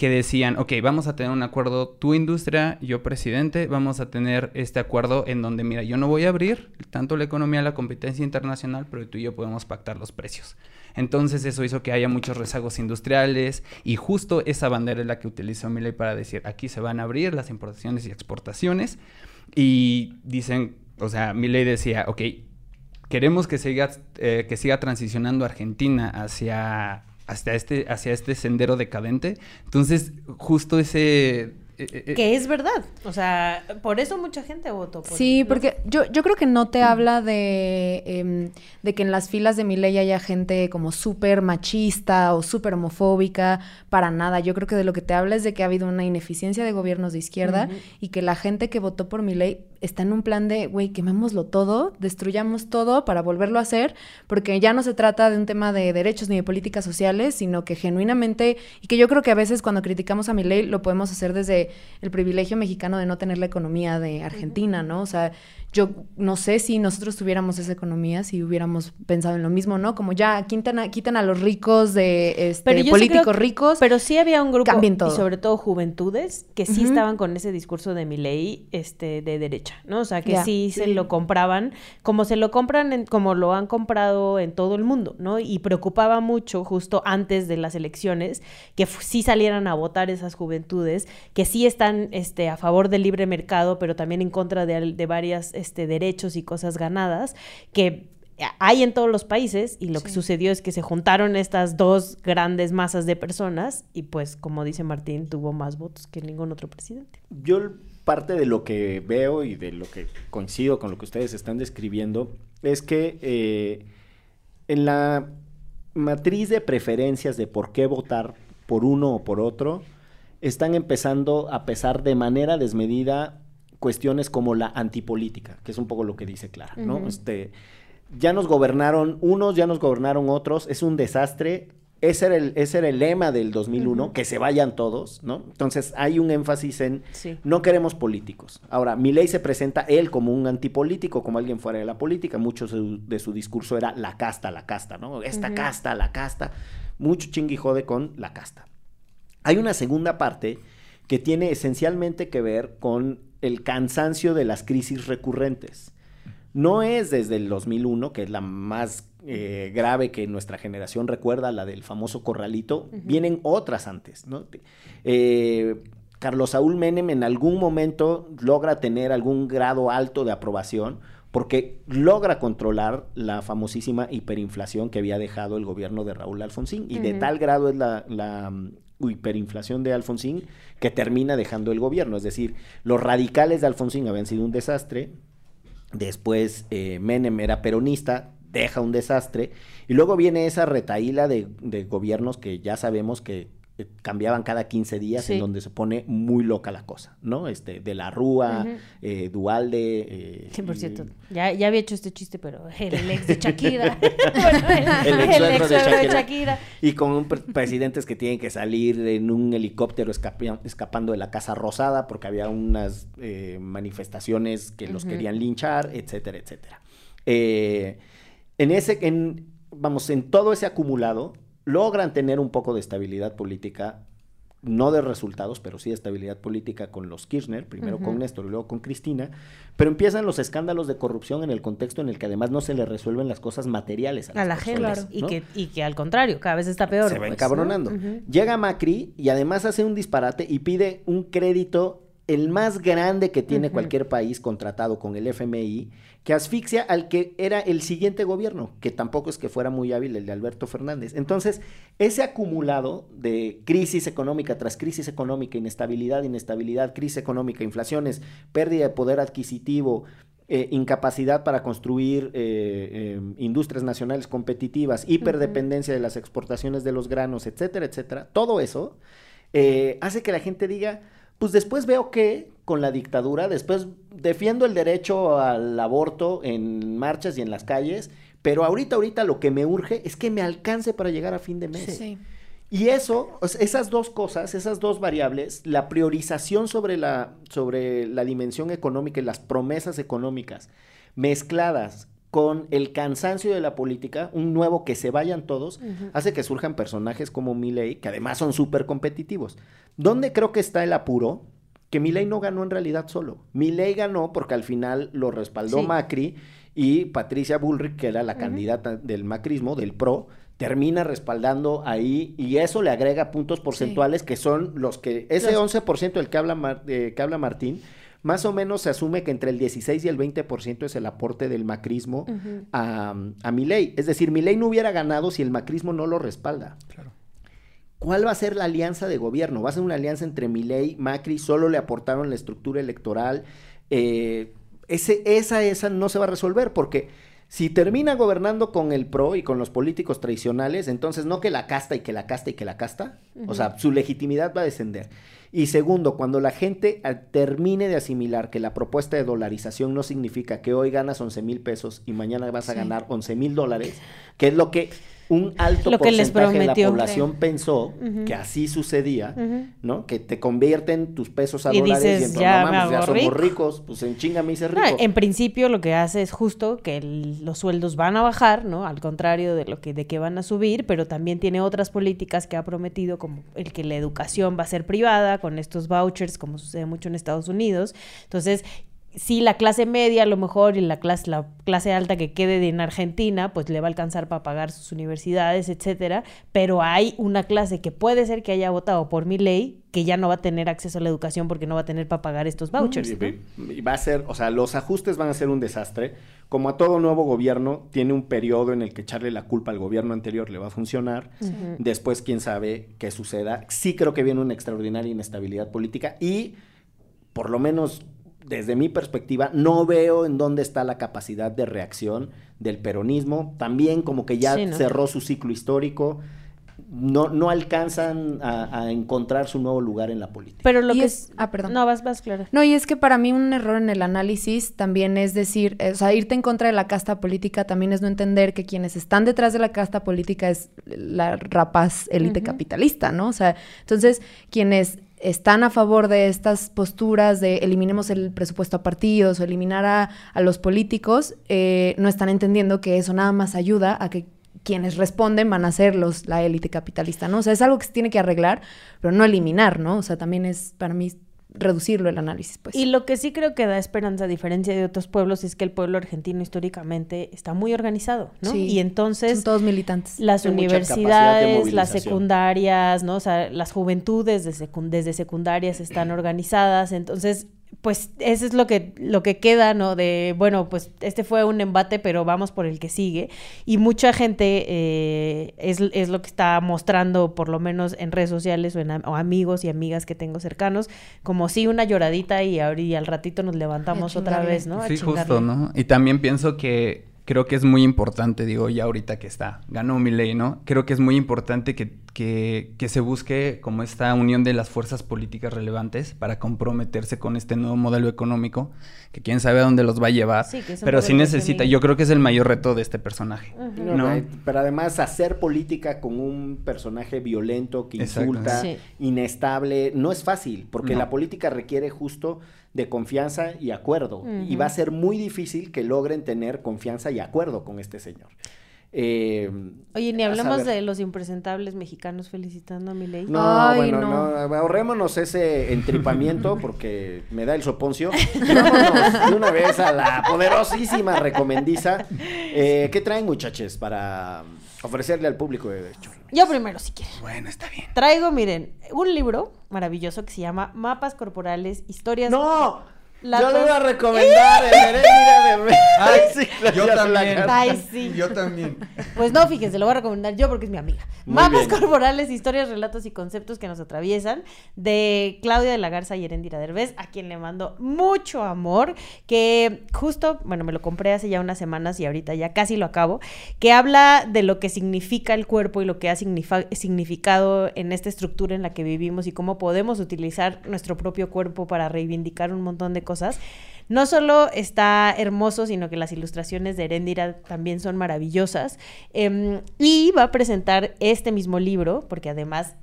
que decían, ok, vamos a tener un acuerdo, tu industria, yo presidente, vamos a tener este acuerdo en donde, mira, yo no voy a abrir tanto la economía la competencia internacional, pero tú y yo podemos pactar los precios. Entonces eso hizo que haya muchos rezagos industriales y justo esa bandera es la que utilizó Milei para decir, aquí se van a abrir las importaciones y exportaciones y dicen, o sea, Milei decía, ok, queremos que siga, eh, que siga transicionando Argentina hacia, hacia, este, hacia este sendero decadente. Entonces, justo ese eh, eh, eh, que es verdad. O sea, por eso mucha gente votó. Por sí, porque yo, yo creo que no te habla de, em, de que en las filas de mi ley haya gente como súper machista o súper homofóbica, para nada. Yo creo que de lo que te habla es de que ha habido una ineficiencia de gobiernos de izquierda y que la gente que votó por mi ley está en un plan de, güey, quemémoslo todo, destruyamos todo para volverlo a hacer, porque ya no se trata de un tema de derechos ni de políticas sociales, sino que genuinamente, y que yo creo que a veces cuando criticamos a mi ley lo podemos hacer desde el privilegio mexicano de no tener la economía de Argentina, ¿no? O sea, yo no sé si nosotros tuviéramos esa economía, si hubiéramos pensado en lo mismo, ¿no? Como ya quitan a, quitan a los ricos de este, Pero yo sí políticos que- ricos. Pero sí había un grupo, y sobre todo juventudes, que sí estaban con ese discurso de mi ley este, de derecha, ¿no? O sea, que sí, se lo compraban, como se lo compran, en- como lo han comprado en todo el mundo, ¿no? Y preocupaba mucho justo antes de las elecciones que sí salieran a votar esas juventudes, que sí están este, a favor del libre mercado, pero también en contra de, al- de varias este, derechos y cosas ganadas, que hay en todos los países y lo que sucedió es que se juntaron estas dos grandes masas de personas y pues como dice Martín tuvo más votos que ningún otro presidente. Yo parte de lo que veo y de lo que coincido con lo que ustedes están describiendo es que eh, en la matriz de preferencias de por qué votar por uno o por otro, están empezando a pesar de manera desmedida cuestiones como la antipolítica, que es un poco lo que dice Clara, ¿no? Este, ya nos gobernaron unos, ya nos gobernaron otros, es un desastre. Ese era el, ese era el lema del 2001, Ujú. que se vayan todos, ¿no? Entonces hay un énfasis en Sí. no queremos políticos. Ahora, Milei se presenta él como un antipolítico, como alguien fuera de la política. Mucho de su, de su discurso era la casta, la casta, ¿no? Esta casta, la casta. Mucho chingui jode con la casta. Hay una segunda parte que tiene esencialmente que ver con el cansancio de las crisis recurrentes. No es desde el 2001, que es la más eh, grave que nuestra generación recuerda, la del famoso corralito, vienen otras antes, ¿no? Eh, Carlos Saúl Menem en algún momento logra tener algún grado alto de aprobación porque logra controlar la famosísima hiperinflación que había dejado el gobierno de Raúl Alfonsín. Y de tal grado es la, la, mm, hiperinflación de Alfonsín que termina dejando el gobierno. Es decir, los radicales de Alfonsín habían sido un desastre, Después eh, Menem era peronista, deja un desastre. Y luego viene esa retaíla de, de gobiernos que ya sabemos que eh, cambiaban cada 15 días, Sí. en donde se pone muy loca la cosa, ¿no? Este, de la Rúa, Ujú. eh, Dualde. eh, Sí, por cierto, ya, ya había hecho este chiste, pero el, el ex de Shakira. Bueno, El ex suegro de suegro Shakira. Y con un pre- presidentes que tienen que salir en un helicóptero escapando de la Casa Rosada porque había unas eh, manifestaciones que los querían linchar, etcétera, etcétera. Eh, en ese, en, vamos, en todo ese acumulado, logran tener un poco de estabilidad política, no de resultados, pero sí de estabilidad política con los Kirchner, primero con Néstor y luego con Cristina, pero empiezan los escándalos de corrupción en el contexto en el que además no se le resuelven las cosas materiales a, a las la gente. Y, que, y que al contrario, cada vez está peor. se va pues, encabronando. Llega Macri y además hace un disparate y pide un crédito el más grande que tiene cualquier país contratado con el FMI, que asfixia al que era el siguiente gobierno, que tampoco es que fuera muy hábil el de Alberto Fernández. Entonces, ese acumulado de crisis económica tras crisis económica, inestabilidad, inestabilidad, crisis económica, inflaciones, pérdida de poder adquisitivo, eh, incapacidad para construir eh, eh, industrias nacionales competitivas, hiperdependencia de las exportaciones de los granos, etcétera, etcétera, todo eso eh, hace que la gente diga, pues después veo que con la dictadura, después defiendo el derecho al aborto en marchas y en las calles, pero ahorita, ahorita lo que me urge es que me alcance para llegar a fin de mes. Sí. Y eso, esas dos cosas, esas dos variables, la priorización sobre la, sobre la dimensión económica y las promesas económicas mezcladas con el cansancio de la política, un nuevo que se vayan todos, hace que surjan personajes como Milley, que además son súper competitivos. ¿Dónde creo que está el apuro? Que Milley no ganó en realidad solo. Milley ganó porque al final lo respaldó Sí. Macri y Patricia Bullrich, que era la candidata del macrismo, del PRO, termina respaldando ahí y eso le agrega puntos porcentuales que son los que, ese Los- 11% del que habla, Mar- eh, que habla Martín, más o menos se asume que entre el 16 y el 20% es el aporte del macrismo a, a Milei. Es decir, Milei no hubiera ganado si el macrismo no lo respalda. Claro. ¿Cuál va a ser la alianza de gobierno? ¿Va a ser una alianza entre Milei, Macri? ¿Solo le aportaron la estructura electoral? Eh, ese, esa, esa no se va a resolver porque si termina gobernando con el PRO y con los políticos tradicionales, entonces no que la casta y que la casta y que la casta, o sea, su legitimidad va a descender. Y segundo, cuando la gente termine de asimilar que la propuesta de dolarización no significa que hoy ganas 11 mil pesos y mañana vas a Sí. ganar 11 mil dólares, que es lo que un alto Lo que les porcentaje de la población pensó que así sucedía. ¿no? Que te convierten tus pesos a Y dólares dices, y entonces, "Ya no mames, ya somos rico". ricos, pues en chinga me hice rico. No, en principio lo que hace es justo que el- los sueldos van a bajar, ¿no? Al contrario de lo que de que van a subir, pero también tiene otras políticas que ha prometido como el que la educación va a ser privada con estos vouchers como sucede mucho en Estados Unidos. Entonces, sí la clase media a lo mejor y la clase la clase alta que quede de- en Argentina, pues le va a alcanzar para pagar sus universidades, etcétera, pero hay una clase que puede ser que haya votado por mi ley que ya no va a tener acceso a la educación porque no va a tener para pagar estos vouchers. ¿no? Y, va a ser, o sea, los ajustes van a ser un desastre. Como a todo nuevo gobierno, tiene un periodo en el que echarle la culpa al gobierno anterior le va a funcionar. Después, quién sabe qué suceda. Sí creo que viene una extraordinaria inestabilidad política y, por lo menos desde mi perspectiva, no veo en dónde está la capacidad de reacción del peronismo. También como que ya Sí, ¿no? cerró su ciclo histórico. No, no alcanzan a, a encontrar su nuevo lugar en la política. Pero lo Y que es- es... ah, perdón. No, vas, vas, Clara. No, y es que para mí un error en el análisis también es decir, eh, o sea, irte en contra de la casta política también es no entender que quienes están detrás de la casta política es la rapaz élite capitalista, ¿no? O sea, entonces quienes están a favor de estas posturas de eliminemos el presupuesto a partidos o eliminar a, a los políticos, eh, no están entendiendo que eso nada más ayuda a que quienes responden van a ser los, la élite capitalista, ¿no? O sea, es algo que se tiene que arreglar, pero no eliminar, ¿no? O sea, también es para mí reducirlo el análisis, pues. Y lo que sí creo que da esperanza, a diferencia de otros pueblos, es que el pueblo argentino históricamente está muy organizado, ¿no? Sí, y entonces son todos militantes. las de universidades, las secundarias, ¿no? O sea, las juventudes secun- desde secundarias están organizadas, entonces pues eso es lo que lo que queda, ¿no? De bueno, pues este fue un embate, pero vamos por el que sigue y mucha gente eh, es, es lo que está mostrando, por lo menos en redes sociales o en o amigos y amigas que tengo cercanos, como sí una lloradita y ahora y al ratito nos levantamos otra vez, ¿no? A Sí, chingarle. justo, ¿no? Y también pienso que creo que es muy importante, digo, ya ahorita que está, ganó mi ley, ¿no? Creo que es muy importante que, que, que se busque como esta unión de las fuerzas políticas relevantes para comprometerse con este nuevo modelo económico, que quién sabe a dónde los va a llevar, Sí, pero sí necesita, yo creo que es el mayor reto de este personaje. No, Pero además hacer política con un personaje violento que insulta, Sí. inestable, no es fácil, porque No. la política requiere justo de confianza y acuerdo. Y va a ser muy difícil que logren tener confianza y acuerdo con este señor. Eh, Oye, ni hablamos de los impresentables mexicanos felicitando a mi ley. No, Ay, bueno, no. no. ahorrémonos ese entripamiento porque me da el soponcio. Y Vámonos de una vez a la poderosísima recomendiza. Eh, ¿Qué traen, muchachos, para ofrecerle al público de hecho? Yo primero, si quieres. Bueno, está bien. Traigo, miren, un libro maravilloso que se llama Mapas Corporales, Historias... ¡No! La Yo le iba a recomendar el Heréndira de Ay, Sí, la- yo también. agarré. Ay, sí. Yo también. Pues no, fíjense, lo voy a recomendar yo porque es mi amiga. Muy Mapas bien. corporales, historias, relatos y conceptos que nos atraviesan de Claudia de la Garza y Erendira Derbez, a quien le mando mucho amor, que justo, bueno, me lo compré hace ya unas semanas y ahorita ya casi lo acabo, que habla de lo que significa el cuerpo y lo que ha significado en esta estructura en la que vivimos y cómo podemos utilizar nuestro propio cuerpo para reivindicar un montón de cosas. No solo está hermoso, sino que las ilustraciones de Erendira también son maravillosas. Em, y va a presentar este mismo libro, porque además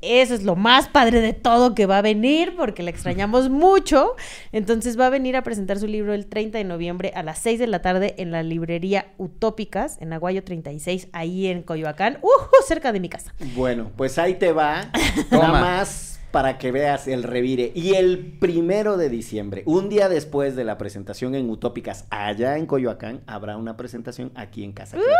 eso es lo más padre de todo que va a venir, porque la extrañamos mucho. Entonces va a venir a presentar su libro el 30 de noviembre a las 6 de la tarde en la librería Utópicas, en Aguayo 36, ahí en Coyoacán, ¡uh! cerca de mi casa. Bueno, pues ahí te va. Toma. Nada más para que veas el revire. Y el primero de diciembre, un día después de la presentación en Utópicas, allá en Coyoacán, habrá una presentación aquí en Casa Criatura.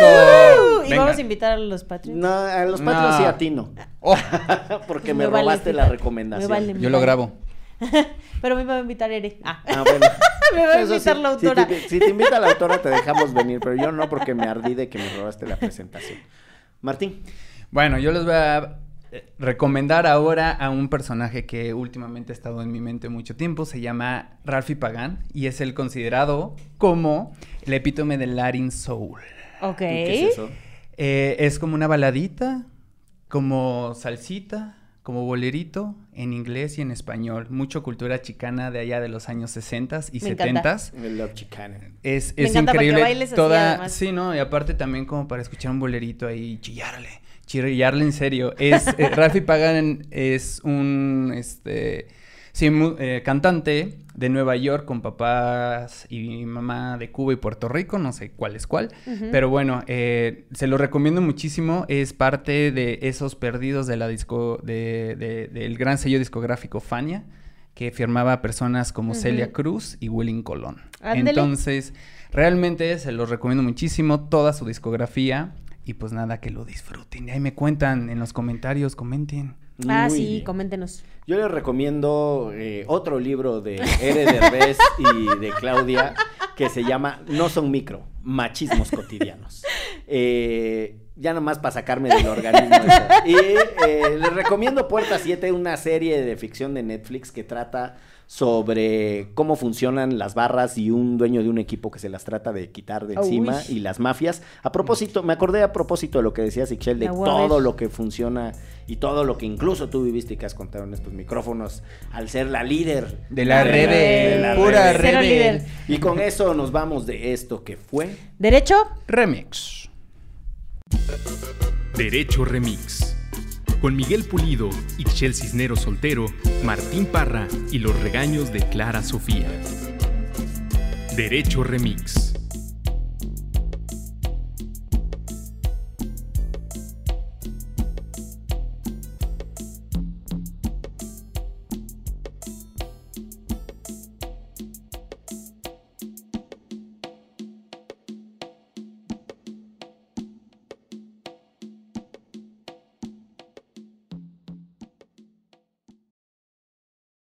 Uh, y Venga. vamos a invitar a los Patreons. No, a los patrios No. sí a ti no. Oh, Porque Me me, vale, robaste la recomendación. Me vale. yo lo grabo. Pero me va a invitar Ere. Ah. Ah, bueno. Me va a Eso invitar sí, la si te- autora. Si te, invita la autora, te dejamos venir, pero yo no, porque me ardí de que me robaste la presentación. Martín. Bueno, yo les voy a recomendar ahora a un personaje que últimamente ha estado en mi mente mucho tiempo. Se llama Ralphie Pagan y es el considerado como el epítome del Latin Soul. Ok. ¿Y ¿Qué es eso? Eh, es como una baladita, como salsita, como bolerito en inglés y en español. Mucho cultura chicana de allá de los años 60 y Me 70 encanta. El Love Chicana. Es, Me es increíble. así, toda, sí, ¿no? Y aparte también como para escuchar un bolerito ahí, chillarle, chillarle en serio. Es, eh, Ralphie Pagan es un, este, sí, eh, cantante de Nueva York con papás y mamá de Cuba y Puerto Rico, no sé cuál es cuál. Pero bueno, eh, se lo recomiendo muchísimo. Es parte de esos perdidos de la disco, de, de- del gran sello discográfico Fania, que firmaba a personas como. Celia Cruz y Willin Colón. Entonces, realmente se los recomiendo muchísimo, toda su discografía. Y pues nada, que lo disfruten. Y ahí me cuentan en los comentarios, comenten. Ah, Muy sí, bien. coméntenos. Yo les recomiendo eh, otro libro de Ere Derbez y de Claudia que se llama No son micro, machismos cotidianos. Eh, ya nomás para sacarme del organismo. eso. Y eh, les recomiendo Puerta 7, una serie de ficción de Netflix que trata sobre cómo funcionan las barras y un dueño de un equipo que se las trata de quitar de encima Uy. y las mafias. A propósito, me acordé a propósito de lo que decías, Ixchel, de todo lo que funciona y todo lo que incluso tú viviste y que has contado en estos micrófonos al ser la líder De la Rebel, de la pura Rebel. Rebel. líder. Y con eso nos vamos de esto que fue. ¿Derecho? Remix. Derecho Remix. Con Miguel Pulido, Ixchel Cisneros Soltero, Martín Parra y los regaños de Clara Sofía. Derecho Remix.